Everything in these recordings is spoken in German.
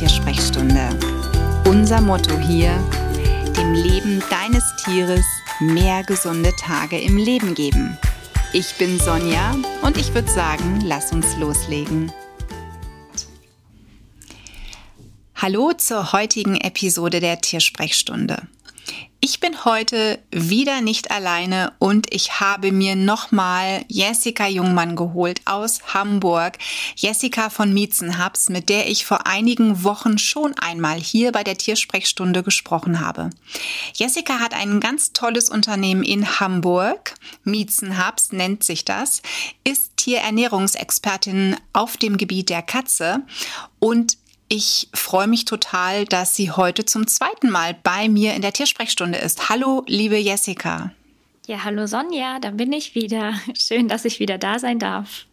Tiersprechstunde. Unser Motto hier, dem Leben deines Tieres mehr gesunde Tage im Leben geben. Ich bin Sonja und ich würde sagen, lass uns loslegen. Hallo zur heutigen Episode der Tiersprechstunde. Ich bin heute wieder nicht alleine und ich habe mir nochmal Jessica Jungmann geholt aus Hamburg. Jessica von Miezenhaps, mit der ich vor einigen Wochen schon einmal hier bei der Tiersprechstunde gesprochen habe. Jessica hat ein ganz tolles Unternehmen in Hamburg. Miezenhaps nennt sich das, ist Tierernährungsexpertin auf dem Gebiet der Katze und ich freue mich total, dass sie heute zum zweiten Mal bei mir in der Tiersprechstunde ist. Hallo, liebe Jessica. Ja, hallo Sonja, da bin ich wieder. Schön, dass ich wieder da sein darf.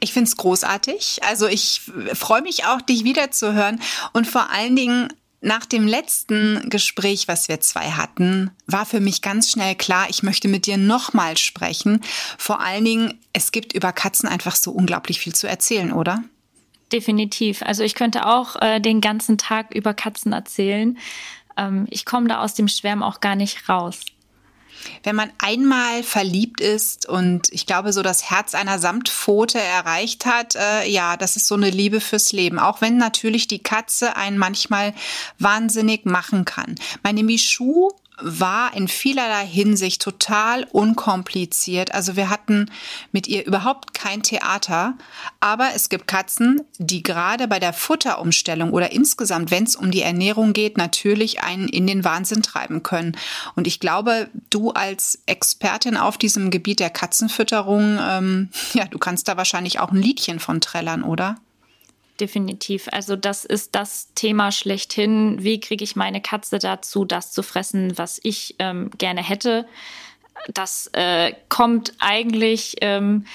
Ich finde es großartig. Also ich freue mich auch, dich wiederzuhören. Und vor allen Dingen nach dem letzten Gespräch, was wir zwei hatten, war für mich ganz schnell klar, ich möchte mit dir nochmal sprechen. Vor allen Dingen, es gibt über Katzen einfach so unglaublich viel zu erzählen, oder? Definitiv. Also ich könnte auch äh, den ganzen Tag über Katzen erzählen. Ähm, ich komme da aus dem Schwärm auch gar nicht raus. Wenn man einmal verliebt ist und ich glaube, so das Herz einer Samtpfote erreicht hat, äh, ja, das ist so eine Liebe fürs Leben. Auch wenn natürlich die Katze einen manchmal wahnsinnig machen kann. Meine Michu war in vielerlei Hinsicht total unkompliziert. Also wir hatten mit ihr überhaupt kein Theater. Aber es gibt Katzen, die gerade bei der Futterumstellung oder insgesamt, wenn es um die Ernährung geht, natürlich einen in den Wahnsinn treiben können. Und ich glaube, du als Expertin auf diesem Gebiet der Katzenfütterung, ähm, ja, du kannst da wahrscheinlich auch ein Liedchen von trällern, oder? Definitiv. Also das ist das Thema schlechthin. Wie kriege ich meine Katze dazu, das zu fressen, was ich ähm, gerne hätte? Das äh, kommt eigentlich, ähm,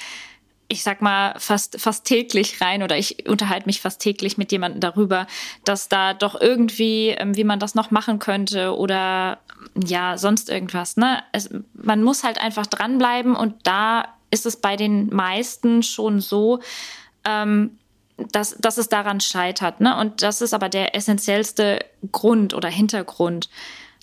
ich sag mal, fast, fast täglich rein oder ich unterhalte mich fast täglich mit jemandem darüber, dass da doch irgendwie, ähm, wie man das noch machen könnte oder ja, sonst irgendwas. Ne? Es, man muss halt einfach dranbleiben und da ist es bei den meisten schon so, ähm, dass, dass es daran scheitert. Ne? Und das ist aber der essentiellste Grund oder Hintergrund.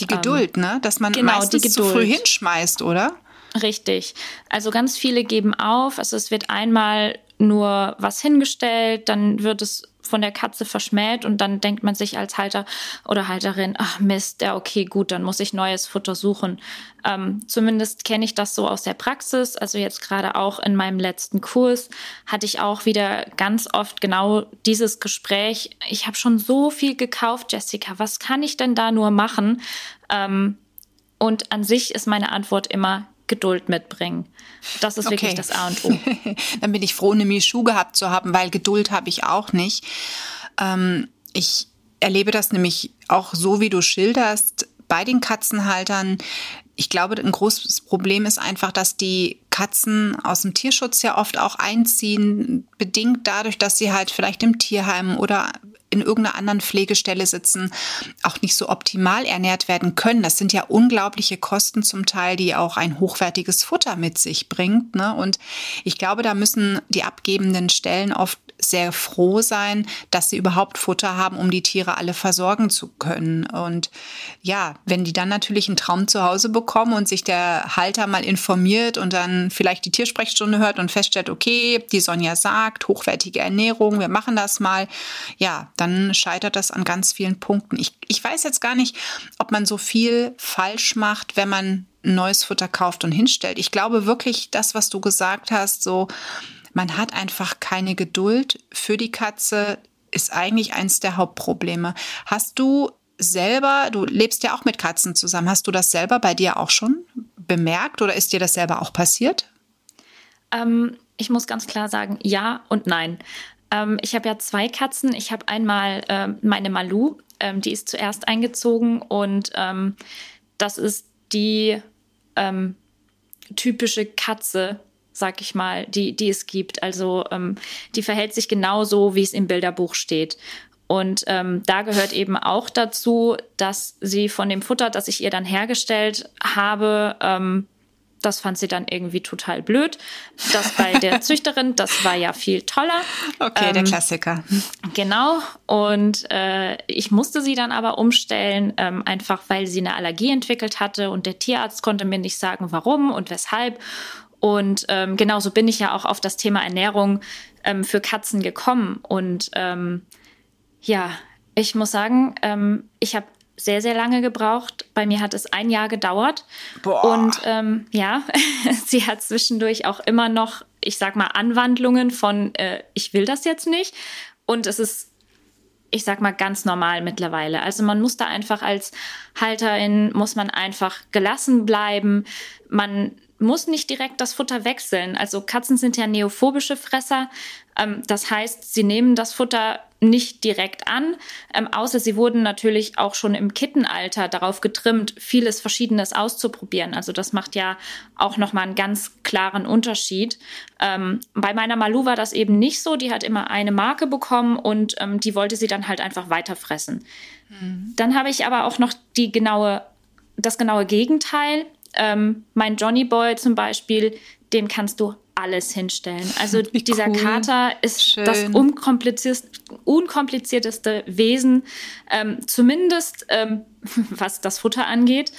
Die Geduld, ähm, ne? Dass man genau, meistens zu früh hinschmeißt, oder? Richtig. Also ganz viele geben auf. Also es wird einmal nur was hingestellt, dann wird es von der Katze verschmäht und dann denkt man sich als Halter oder Halterin, ach Mist, ja okay, gut, dann muss ich neues Futter suchen. Ähm, zumindest kenne ich das so aus der Praxis. Also jetzt gerade auch in meinem letzten Kurs hatte ich auch wieder ganz oft genau dieses Gespräch. Ich habe schon so viel gekauft, Jessica. Was kann ich denn da nur machen? Ähm, und an sich ist meine Antwort immer, Geduld mitbringen. Das ist okay. wirklich das A und O. Dann bin ich froh, eine Michu gehabt zu haben, weil Geduld habe ich auch nicht. Ähm, ich erlebe das nämlich auch so, wie du schilderst, bei den Katzenhaltern. Ich glaube, ein großes Problem ist einfach, dass die Katzen aus dem Tierschutz ja oft auch einziehen, bedingt dadurch, dass sie halt vielleicht im Tierheim oder in irgendeiner anderen Pflegestelle sitzen, auch nicht so optimal ernährt werden können. Das sind ja unglaubliche Kosten zum Teil, die auch ein hochwertiges Futter mit sich bringt. Ne? Und ich glaube, da müssen die abgebenden Stellen oft sehr froh sein, dass sie überhaupt Futter haben, um die Tiere alle versorgen zu können. Und ja, wenn die dann natürlich einen Traum zu Hause bekommen und sich der Halter mal informiert und dann vielleicht die Tiersprechstunde hört und feststellt, okay, die Sonja sagt, hochwertige Ernährung, wir machen das mal, ja, dann scheitert das an ganz vielen Punkten. Ich, ich weiß jetzt gar nicht, ob man so viel falsch macht, wenn man neues Futter kauft und hinstellt. Ich glaube wirklich, das, was du gesagt hast, so, man hat einfach keine Geduld für die Katze, ist eigentlich eins der Hauptprobleme. Hast du selber, du lebst ja auch mit Katzen zusammen, hast du das selber bei dir auch schon bemerkt oder ist dir das selber auch passiert? Ähm, ich muss ganz klar sagen, ja und nein. Ähm, ich habe ja zwei Katzen. Ich habe einmal äh, meine Malu, ähm, die ist zuerst eingezogen und ähm, das ist die ähm, typische Katze, sag ich mal, die, die es gibt. Also ähm, die verhält sich genauso, wie es im Bilderbuch steht. Und ähm, da gehört eben auch dazu, dass sie von dem Futter, das ich ihr dann hergestellt habe, ähm, das fand sie dann irgendwie total blöd. Das bei der Züchterin, das war ja viel toller. Okay, ähm, der Klassiker. Genau. Und äh, ich musste sie dann aber umstellen, ähm, einfach weil sie eine Allergie entwickelt hatte und der Tierarzt konnte mir nicht sagen, warum und weshalb. Und ähm, genauso bin ich ja auch auf das Thema Ernährung ähm, für Katzen gekommen. Und ähm, ja, ich muss sagen, ähm, ich habe sehr, sehr lange gebraucht. Bei mir hat es ein Jahr gedauert. Boah. Und ähm, ja, sie hat zwischendurch auch immer noch, ich sag mal, Anwandlungen von, äh, ich will das jetzt nicht. Und es ist, ich sag mal, ganz normal mittlerweile. Also man muss da einfach als Halterin, muss man einfach gelassen bleiben. Man muss nicht direkt das Futter wechseln. Also Katzen sind ja neophobische Fresser. Ähm, das heißt, sie nehmen das Futter nicht direkt an, ähm, außer sie wurden natürlich auch schon im Kittenalter darauf getrimmt, vieles Verschiedenes auszuprobieren. Also das macht ja auch nochmal einen ganz klaren Unterschied. Ähm, bei meiner Malu war das eben nicht so. Die hat immer eine Marke bekommen und ähm, die wollte sie dann halt einfach weiterfressen. Mhm. Dann habe ich aber auch noch die genaue, das genaue Gegenteil. Ähm, mein Johnny Boy zum Beispiel, dem kannst du alles hinstellen. Also Wie dieser cool. Kater ist Schön. das unkomplizierteste Wesen, ähm, zumindest ähm, was das Futter angeht.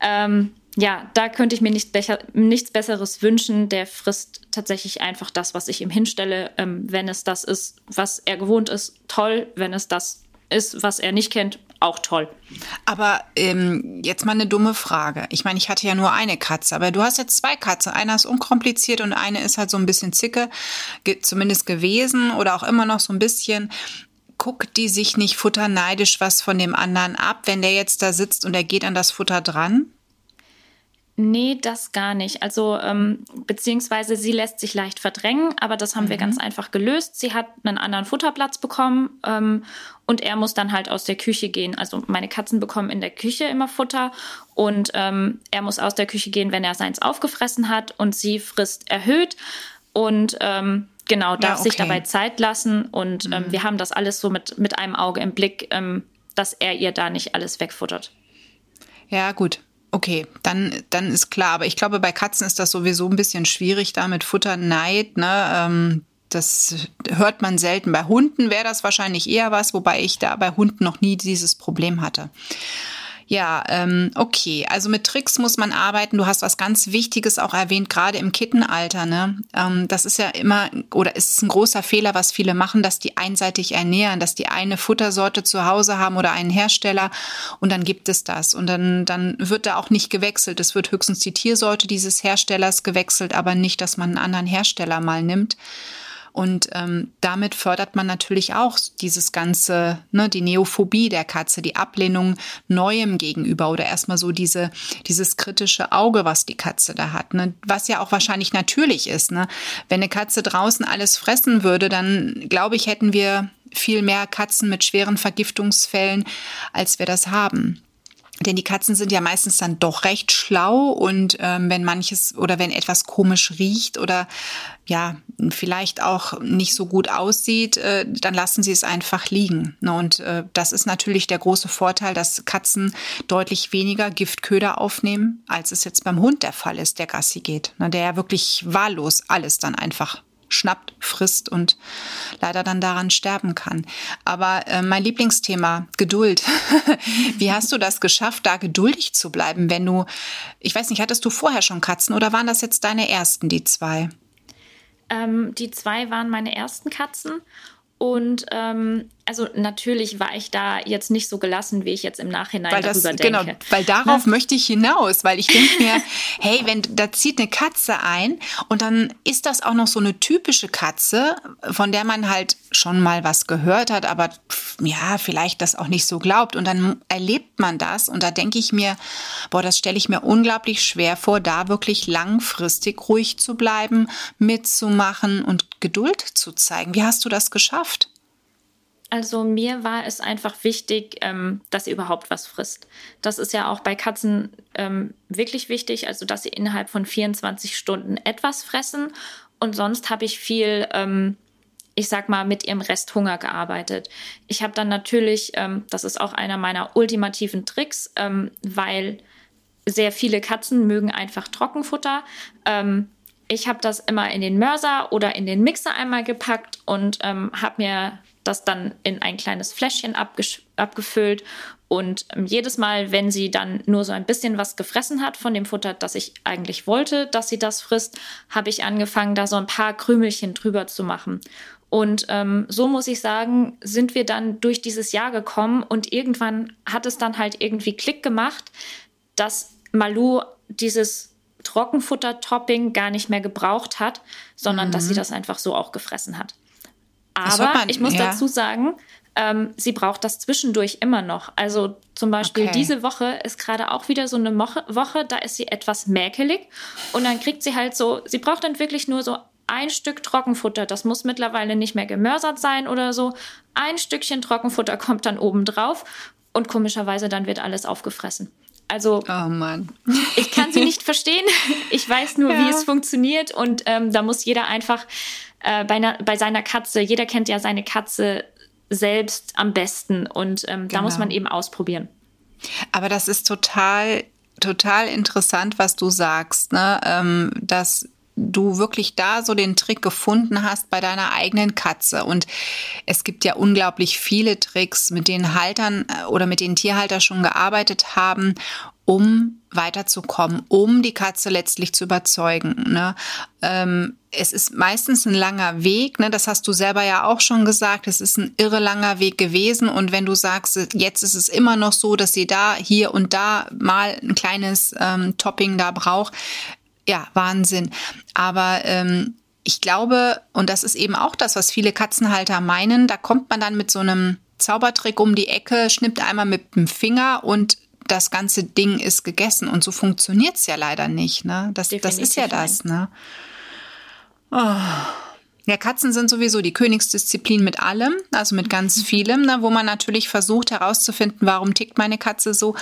Ähm, ja, da könnte ich mir nicht becher, nichts Besseres wünschen. Der frisst tatsächlich einfach das, was ich ihm hinstelle. Ähm, wenn es das ist, was er gewohnt ist, toll. Wenn es das ist, was er nicht kennt, auch toll. Aber ähm, jetzt mal eine dumme Frage. Ich meine, ich hatte ja nur eine Katze, aber du hast jetzt zwei Katzen. Einer ist unkompliziert und eine ist halt so ein bisschen zicke, zumindest gewesen oder auch immer noch so ein bisschen. Guckt die sich nicht futterneidisch was von dem anderen ab, wenn der jetzt da sitzt und er geht an das Futter dran? Nee, das gar nicht. Also, ähm, beziehungsweise sie lässt sich leicht verdrängen, aber das haben mhm. wir ganz einfach gelöst. Sie hat einen anderen Futterplatz bekommen ähm, und er muss dann halt aus der Küche gehen. Also, meine Katzen bekommen in der Küche immer Futter und ähm, er muss aus der Küche gehen, wenn er seins aufgefressen hat und sie frisst erhöht und ähm, genau, darf ja, okay. sich dabei Zeit lassen und ähm, mhm. wir haben das alles so mit, mit einem Auge im Blick, ähm, dass er ihr da nicht alles wegfuttert. Ja, gut. Okay, dann, dann ist klar. Aber ich glaube, bei Katzen ist das sowieso ein bisschen schwierig da mit Futterneid. Ne? Ähm, das hört man selten. Bei Hunden wäre das wahrscheinlich eher was, wobei ich da bei Hunden noch nie dieses Problem hatte. Ja, ähm, okay. Also mit Tricks muss man arbeiten. Du hast was ganz Wichtiges auch erwähnt, gerade im Kittenalter. Ne? Ähm, das ist ja immer oder ist ein großer Fehler, was viele machen, dass die einseitig ernähren, dass die eine Futtersorte zu Hause haben oder einen Hersteller und dann gibt es das. Und dann, dann wird da auch nicht gewechselt. Es wird höchstens die Tiersorte dieses Herstellers gewechselt, aber nicht, dass man einen anderen Hersteller mal nimmt. Und ähm, damit fördert man natürlich auch dieses ganze, ne, die Neophobie der Katze, die Ablehnung Neuem gegenüber oder erstmal so diese, dieses kritische Auge, was die Katze da hat, ne, was ja auch wahrscheinlich natürlich ist. Ne? Wenn eine Katze draußen alles fressen würde, dann glaube ich, hätten wir viel mehr Katzen mit schweren Vergiftungsfällen, als wir das haben. Denn die Katzen sind ja meistens dann doch recht schlau und ähm, wenn manches oder wenn etwas komisch riecht oder ja, vielleicht auch nicht so gut aussieht, äh, dann lassen sie es einfach liegen. Ne? Und äh, das ist natürlich der große Vorteil, dass Katzen deutlich weniger Giftköder aufnehmen, als es jetzt beim Hund der Fall ist, der Gassi geht. Ne? Der ja wirklich wahllos alles dann einfach schnappt, frisst und leider dann daran sterben kann. Aber äh, mein Lieblingsthema, Geduld. Wie hast du das geschafft, da geduldig zu bleiben, wenn du, ich weiß nicht, hattest du vorher schon Katzen oder waren das jetzt deine ersten, die zwei? Ähm, die zwei waren meine ersten Katzen und ähm, also natürlich war ich da jetzt nicht so gelassen, wie ich jetzt im Nachhinein weil darüber das, denke. Genau, weil darauf Na? möchte ich hinaus, weil ich denke mir, hey, wenn da zieht eine Katze ein und dann ist das auch noch so eine typische Katze, von der man halt schon mal was gehört hat, aber ja, vielleicht das auch nicht so glaubt und dann erlebt man das und da denke ich mir, boah, das stelle ich mir unglaublich schwer vor, da wirklich langfristig ruhig zu bleiben, mitzumachen und Geduld zu zeigen. Wie hast du das geschafft? Also mir war es einfach wichtig, ähm, dass sie überhaupt was frisst. Das ist ja auch bei Katzen ähm, wirklich wichtig, also dass sie innerhalb von 24 Stunden etwas fressen. Und sonst habe ich viel, ähm, ich sag mal, mit ihrem Resthunger gearbeitet. Ich habe dann natürlich, ähm, das ist auch einer meiner ultimativen Tricks, ähm, weil sehr viele Katzen mögen einfach Trockenfutter. Ähm, ich habe das immer in den Mörser oder in den Mixer einmal gepackt und ähm, habe mir das dann in ein kleines Fläschchen abgefüllt. Und ähm, jedes Mal, wenn sie dann nur so ein bisschen was gefressen hat von dem Futter, das ich eigentlich wollte, dass sie das frisst, habe ich angefangen, da so ein paar Krümelchen drüber zu machen. Und ähm, so muss ich sagen, sind wir dann durch dieses Jahr gekommen und irgendwann hat es dann halt irgendwie Klick gemacht, dass Malu dieses Trockenfutter-Topping gar nicht mehr gebraucht hat, sondern mhm. dass sie mhm. das einfach so auch gefressen hat. Aber man, ich muss ja. dazu sagen, ähm, sie braucht das zwischendurch immer noch. Also zum Beispiel okay. diese Woche ist gerade auch wieder so eine Woche, Woche, da ist sie etwas mäkelig und dann kriegt sie halt so, sie braucht dann wirklich nur so ein Stück Trockenfutter, das muss mittlerweile nicht mehr gemörsert sein oder so. Ein Stückchen Trockenfutter kommt dann oben drauf und komischerweise dann wird alles aufgefressen. Also oh Mann. ich kann sie nicht verstehen. Ich weiß nur, ja. wie es funktioniert und ähm, da muss jeder einfach äh, bei, einer, bei seiner Katze, jeder kennt ja seine Katze selbst am besten und ähm, genau. da muss genau. man eben ausprobieren. Aber das ist total total interessant, was du sagst, ne? Ähm, dass du wirklich da so den Trick gefunden hast bei deiner eigenen Katze. Und es gibt ja unglaublich viele Tricks, mit denen Haltern äh, oder mit denen Tierhalter schon gearbeitet haben, um weiterzukommen, um die Katze letztlich zu überzeugen. Ne? Ähm, es ist meistens ein langer Weg, ne? das hast du selber ja auch schon gesagt, es ist ein irre langer Weg gewesen und wenn du sagst, jetzt ist es immer noch so, dass sie da, hier und da mal ein kleines ähm, Topping da braucht, ja, Wahnsinn. Aber ähm, ich glaube, und das ist eben auch das, was viele Katzenhalter meinen, da kommt man dann mit so einem Zaubertrick um die Ecke, schnippt einmal mit dem Finger und das ganze Ding ist gegessen. Und so funktioniert es ja leider nicht. Ne? Das, das ist ja das. Ne? Oh. Ja, Katzen sind sowieso die Königsdisziplin mit allem, also mit ganz mhm. vielem, ne, wo man natürlich versucht herauszufinden, warum tickt meine Katze so.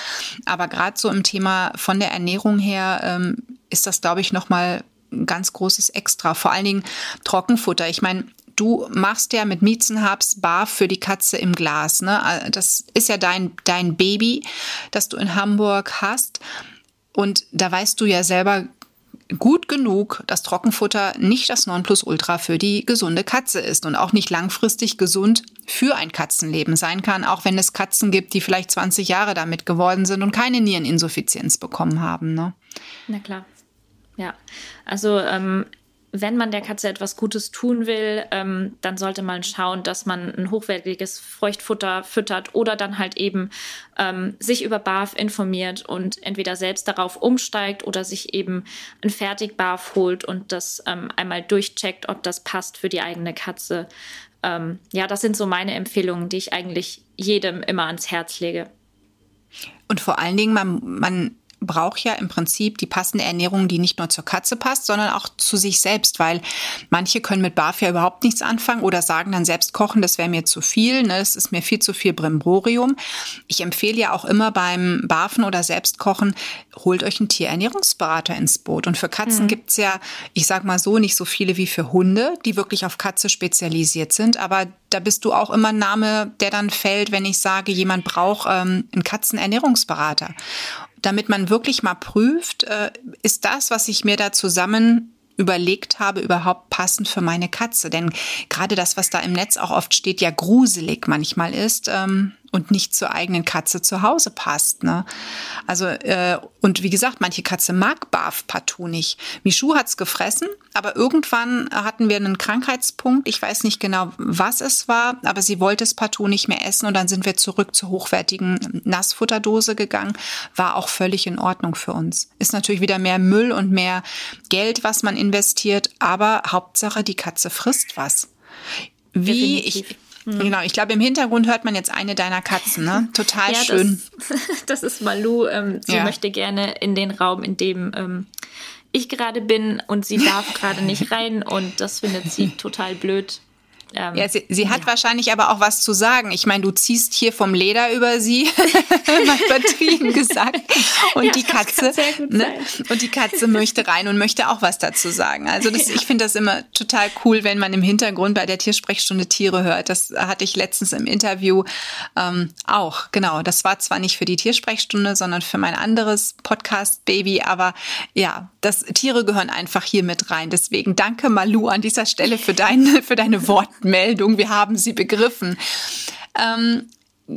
Aber gerade so im Thema von der Ernährung her ähm, ist das, glaube ich, nochmal ein ganz großes Extra. Vor allen Dingen Trockenfutter. Ich meine, du machst ja mit Miezenhabs Bar für die Katze im Glas. Ne? Äh, das ist ja dein, dein Baby, das du in Hamburg hast. Und da weißt du ja selber gut genug, dass Trockenfutter nicht das Nonplusultra für die gesunde Katze ist und auch nicht langfristig gesund für ein Katzenleben sein kann, auch wenn es Katzen gibt, die vielleicht 20 Jahre damit geworden sind und keine Niereninsuffizienz bekommen haben. Ne? Na klar. Ja, also ähm, wenn man der Katze etwas Gutes tun will, ähm, dann sollte man schauen, dass man ein hochwertiges Feuchtfutter füttert oder dann halt eben ähm, sich über BAF informiert und entweder selbst darauf umsteigt oder sich eben ein Fertig-BAF holt und das ähm, einmal durchcheckt, ob das passt für die eigene Katze. Ähm, ja, das sind so meine Empfehlungen, die ich eigentlich jedem immer ans Herz lege. Und vor allen Dingen, man, man braucht ja im Prinzip die passende Ernährung, die nicht nur zur Katze passt, sondern auch zu sich selbst, weil manche können mit Barf ja überhaupt nichts anfangen oder sagen dann selbst kochen, das wäre mir zu viel, ne, es ist mir viel zu viel Brimborium. Ich empfehle ja auch immer beim Barfen oder Selbstkochen, holt euch einen Tierernährungsberater ins Boot. Und für Katzen mhm. gibt's ja, ich sag mal so, nicht so viele wie für Hunde, die wirklich auf Katze spezialisiert sind, aber da bist du auch immer ein Name, der dann fällt, wenn ich sage, jemand braucht ähm, einen Katzenernährungsberater damit man wirklich mal prüft, äh, ist das, was ich mir da zusammen überlegt habe, überhaupt passend für meine Katze. Denn gerade das, was da im Netz auch oft steht, ja gruselig manchmal ist, ähm, und nicht zur eigenen Katze zu Hause passt. Ne? Also, äh, und wie gesagt, manche Katze mag Barf partout nicht. Michu hat's gefressen, aber irgendwann hatten wir einen Krankheitspunkt. Ich weiß nicht genau, was es war, aber sie wollte es partout nicht mehr essen und dann sind wir zurück zur hochwertigen Nassfutterdose gegangen. War auch völlig in Ordnung für uns. Ist natürlich wieder mehr Müll und mehr Geld, was man investiert, aber Hauptsache, die Katze frisst was. Wie Definitiv. ich Mhm. Genau, ich glaube, im Hintergrund hört man jetzt eine deiner Katzen, ne? Total ja, schön. Das, das, ist Malu. Ähm, sie ja. möchte gerne in den Raum, in dem ähm, ich gerade bin und sie darf gerade nicht rein und das findet sie total blöd. Ähm, ja, sie, sie hat ja. wahrscheinlich aber auch was zu sagen. Ich meine, du ziehst hier vom Leder über sie, mal übertrieben gesagt. Und ja, die Katze, ne? und die Katze möchte rein und möchte auch was dazu sagen. Also das, ja. ich finde das immer total cool, wenn man im Hintergrund bei der Tiersprechstunde Tiere hört. Das hatte ich letztens im Interview ähm, auch. Genau, das war zwar nicht für die Tiersprechstunde, sondern für mein anderes Podcast-Baby, aber ja, das Tiere gehören einfach hier mit rein. Deswegen danke Malu an dieser Stelle für deine für deine Worte. Meldung, wir haben sie begriffen. Ähm,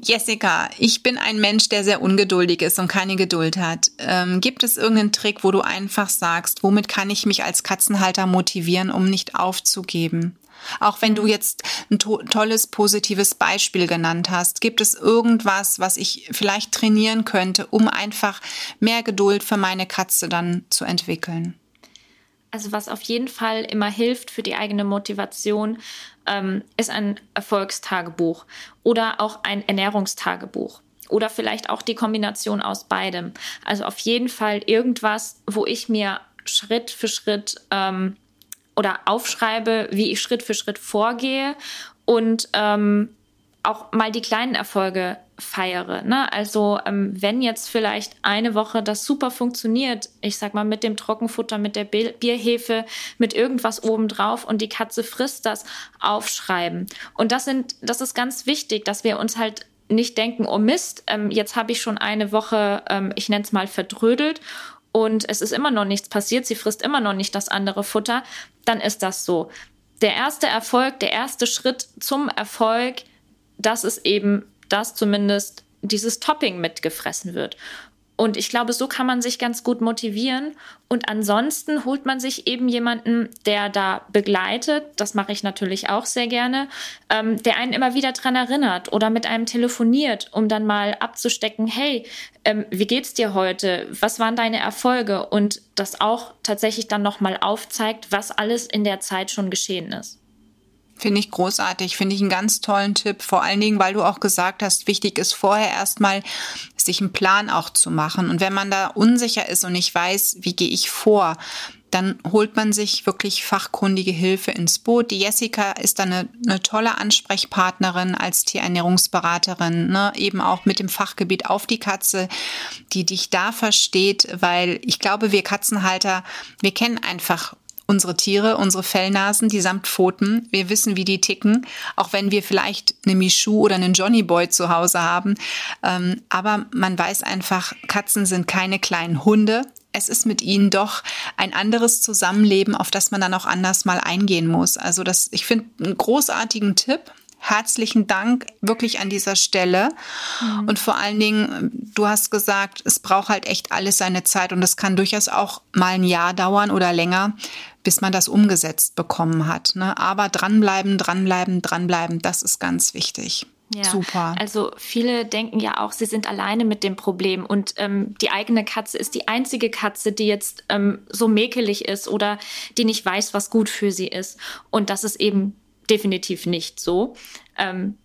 Jessica, ich bin ein Mensch, der sehr ungeduldig ist und keine Geduld hat. Ähm, gibt es irgendeinen Trick, wo du einfach sagst, womit kann ich mich als Katzenhalter motivieren, um nicht aufzugeben? Auch wenn du jetzt ein to tolles, positives Beispiel genannt hast, gibt es irgendwas, was ich vielleicht trainieren könnte, um einfach mehr Geduld für meine Katze dann zu entwickeln? Also was auf jeden Fall immer hilft für die eigene Motivation, ähm, ist ein Erfolgstagebuch oder auch ein Ernährungstagebuch. Oder vielleicht auch die Kombination aus beidem. Also auf jeden Fall irgendwas, wo ich mir Schritt für Schritt ähm, oder aufschreibe, wie ich Schritt für Schritt vorgehe und ähm, auch mal die kleinen Erfolge feiere. Ne? Also ähm, wenn jetzt vielleicht eine Woche das super funktioniert, ich sag mal mit dem Trockenfutter, mit der Bierhefe, mit irgendwas obendrauf und die Katze frisst das, aufschreiben. Und das sind, das ist ganz wichtig, dass wir uns halt nicht denken, oh Mist, ähm, jetzt habe ich schon eine Woche, ähm, ich nenne es mal verdrödelt und es ist immer noch nichts passiert, sie frisst immer noch nicht das andere Futter, dann ist das so. Der erste Erfolg, der erste Schritt zum Erfolg dass es eben, dass zumindest dieses Topping mitgefressen wird. Und ich glaube, so kann man sich ganz gut motivieren. Und ansonsten holt man sich eben jemanden, der da begleitet. Das mache ich natürlich auch sehr gerne, ähm, der einen immer wieder dran erinnert oder mit einem telefoniert, um dann mal abzustecken, hey, ähm, wie geht's dir heute? Was waren deine Erfolge? Und das auch tatsächlich dann nochmal aufzeigt, was alles in der Zeit schon geschehen ist. Finde ich großartig, finde ich einen ganz tollen Tipp. Vor allen Dingen, weil du auch gesagt hast, wichtig ist vorher erstmal, sich einen Plan auch zu machen. Und wenn man da unsicher ist und nicht weiß, wie gehe ich vor, dann holt man sich wirklich fachkundige Hilfe ins Boot. Die Jessica ist da eine, eine tolle Ansprechpartnerin als Tierernährungsberaterin, ne? eben auch mit dem Fachgebiet auf die Katze, die dich da versteht, weil ich glaube, wir Katzenhalter, wir kennen einfach unsere Tiere, unsere Fellnasen, die samt Pfoten. Wir wissen, wie die ticken, auch wenn wir vielleicht eine Michu oder einen Johnny Boy zu Hause haben. Ähm, aber man weiß einfach, Katzen sind keine kleinen Hunde. Es ist mit ihnen doch ein anderes Zusammenleben, auf das man dann auch anders mal eingehen muss. Also das, ich finde einen großartigen Tipp herzlichen Dank wirklich an dieser Stelle. Mhm. Und vor allen Dingen, du hast gesagt, es braucht halt echt alles seine Zeit und es kann durchaus auch mal ein Jahr dauern oder länger, bis man das umgesetzt bekommen hat. Ne? Aber dranbleiben, dranbleiben, dranbleiben, das ist ganz wichtig. Ja, Super. Also viele denken ja auch, sie sind alleine mit dem Problem und ähm, die eigene Katze ist die einzige Katze, die jetzt ähm, so mäkelig ist oder die nicht weiß, was gut für sie ist. Und das ist eben definitiv nicht so. Ähm,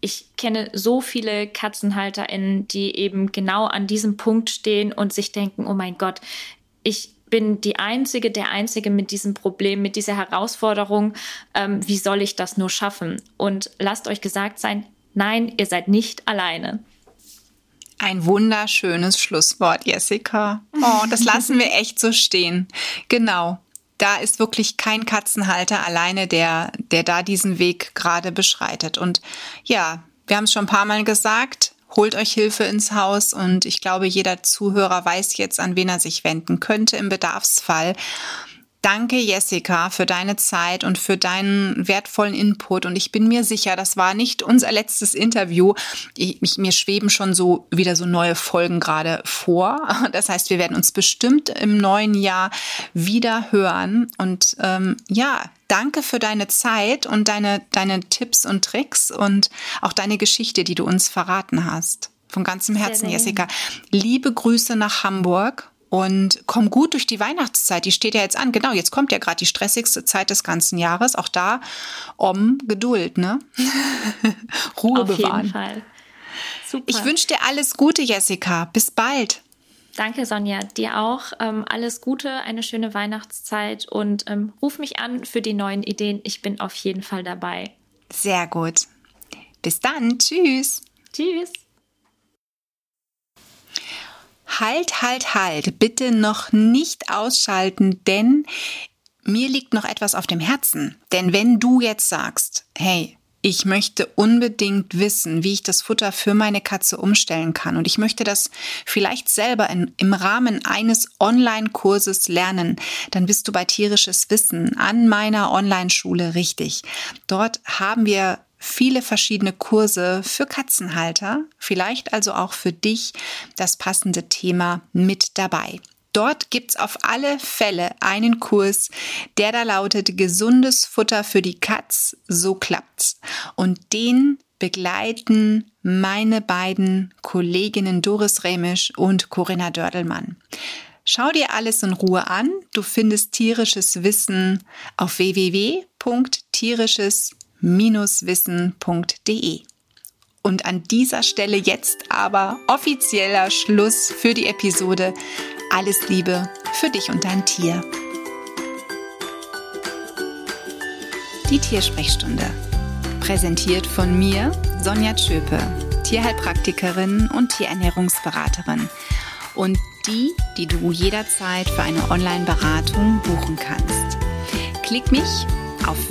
ich kenne so viele KatzenhalterInnen, die eben genau an diesem Punkt stehen und sich denken, oh mein Gott, ich bin die Einzige, der Einzige mit diesem Problem, mit dieser Herausforderung. Ähm, wie soll ich das nur schaffen? Und lasst euch gesagt sein, nein, ihr seid nicht alleine. Ein wunderschönes Schlusswort, Jessica. Oh, das lassen wir echt so stehen. Genau da ist wirklich kein Katzenhalter alleine, der, der da diesen Weg gerade beschreitet. Und ja, wir haben es schon ein paar Mal gesagt, holt euch Hilfe ins Haus und ich glaube, jeder Zuhörer weiß jetzt, an wen er sich wenden könnte im Bedarfsfall. Danke, Jessica, für deine Zeit und für deinen wertvollen Input. Und ich bin mir sicher, das war nicht unser letztes Interview. Ich, ich, mir schweben schon so wieder so neue Folgen gerade vor. Das heißt, wir werden uns bestimmt im neuen Jahr wieder hören. Und ähm, ja, danke für deine Zeit und deine, deine Tipps und Tricks und auch deine Geschichte, die du uns verraten hast. Von ganzem Herzen, Jessica. Liebe Grüße nach Hamburg und komm gut durch die Weihnachtszeit. Die steht ja jetzt an. Genau, jetzt kommt ja gerade die stressigste Zeit des ganzen Jahres. Auch da um Geduld, ne? Ruhe Auf bewahren. Auf jeden Fall. Super. Ich wünsche dir alles Gute, Jessica. Bis bald. Danke, Sonja. Dir auch. Ähm, alles Gute, eine schöne Weihnachtszeit und ähm, ruf mich an für die neuen Ideen. Ich bin auf jeden Fall dabei. Sehr gut. Bis dann. Tschüss. Tschüss. Halt, halt, halt. Bitte noch nicht ausschalten, denn mir liegt noch etwas auf dem Herzen. Denn wenn du jetzt sagst, hey, ich möchte unbedingt wissen, wie ich das Futter für meine Katze umstellen kann. Und ich möchte das vielleicht selber in, im Rahmen eines Online-Kurses lernen. Dann bist du bei tierisches Wissen an meiner Online-Schule richtig. Dort haben wir viele verschiedene Kurse für Katzenhalter, vielleicht also auch für dich das passende Thema mit dabei. Dort gibt's auf alle Fälle einen Kurs, der da lautet Gesundes Futter für die Katz, so klappt's. Und den begleiten meine beiden Kolleginnen Doris Remisch und Corinna Dördelmann. Schau dir alles in Ruhe an. Du findest tierisches Wissen auf www.tierisches-wissen.de. Und an dieser Stelle jetzt aber offizieller Schluss für die Episode. Alles Liebe für dich und dein Tier. Die Tiersprechstunde. Präsentiert von mir, Sonja Tschöpe, Tierheilpraktikerin und Tierernährungsberaterin. Und die, die du jederzeit für eine Online-Beratung buchen kannst. Klick mich auf